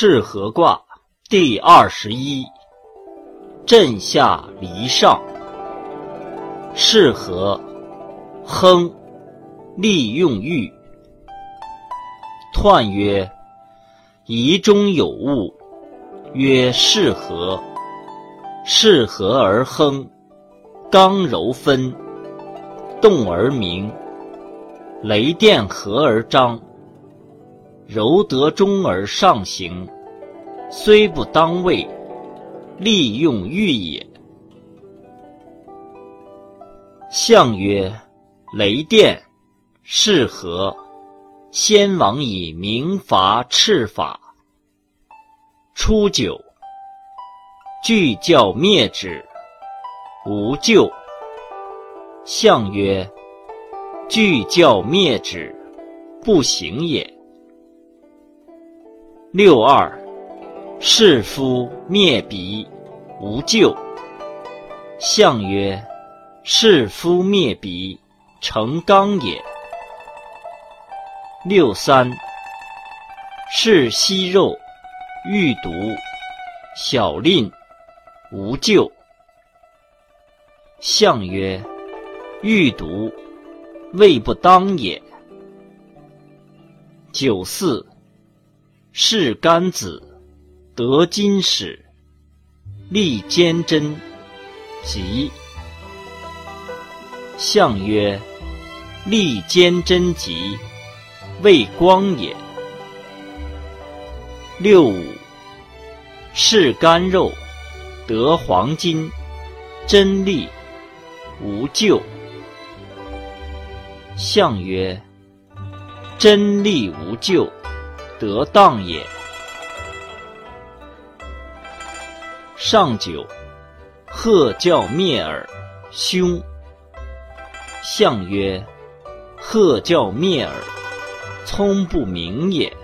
是合卦第二十一，震下离上。是合，亨，利用欲。彖曰：仪中有物，曰是合。是合而亨，刚柔分，动而明。雷电合而张。柔得中而上行，虽不当位，利用欲也。象曰：雷电，是合。先王以明罚赤法。初九，具教灭之，无咎。象曰：具教灭之，不行也。六二，士夫灭鼻，无咎。象曰：士夫灭鼻，成刚也。六三，是息肉，欲毒，小吝，无咎。象曰：欲毒，未不当也。九四。是干子，得金使，立坚贞，吉。象曰：立坚贞吉，为光也。六五，是干肉，得黄金，真利，无咎。象曰：真利无咎。得当也。上九，鹤叫灭耳，凶。象曰：鹤叫灭耳，聪不明也。